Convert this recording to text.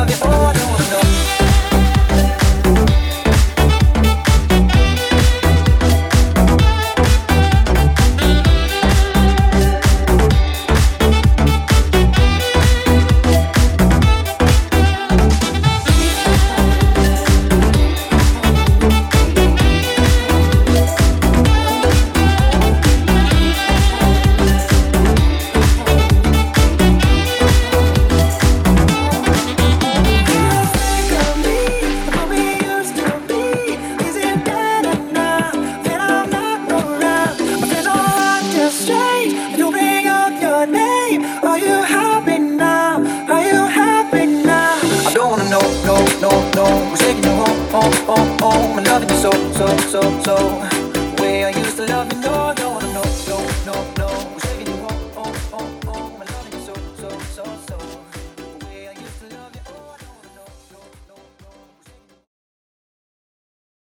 love you. so, so, so, so. Way I used to love you, no, no.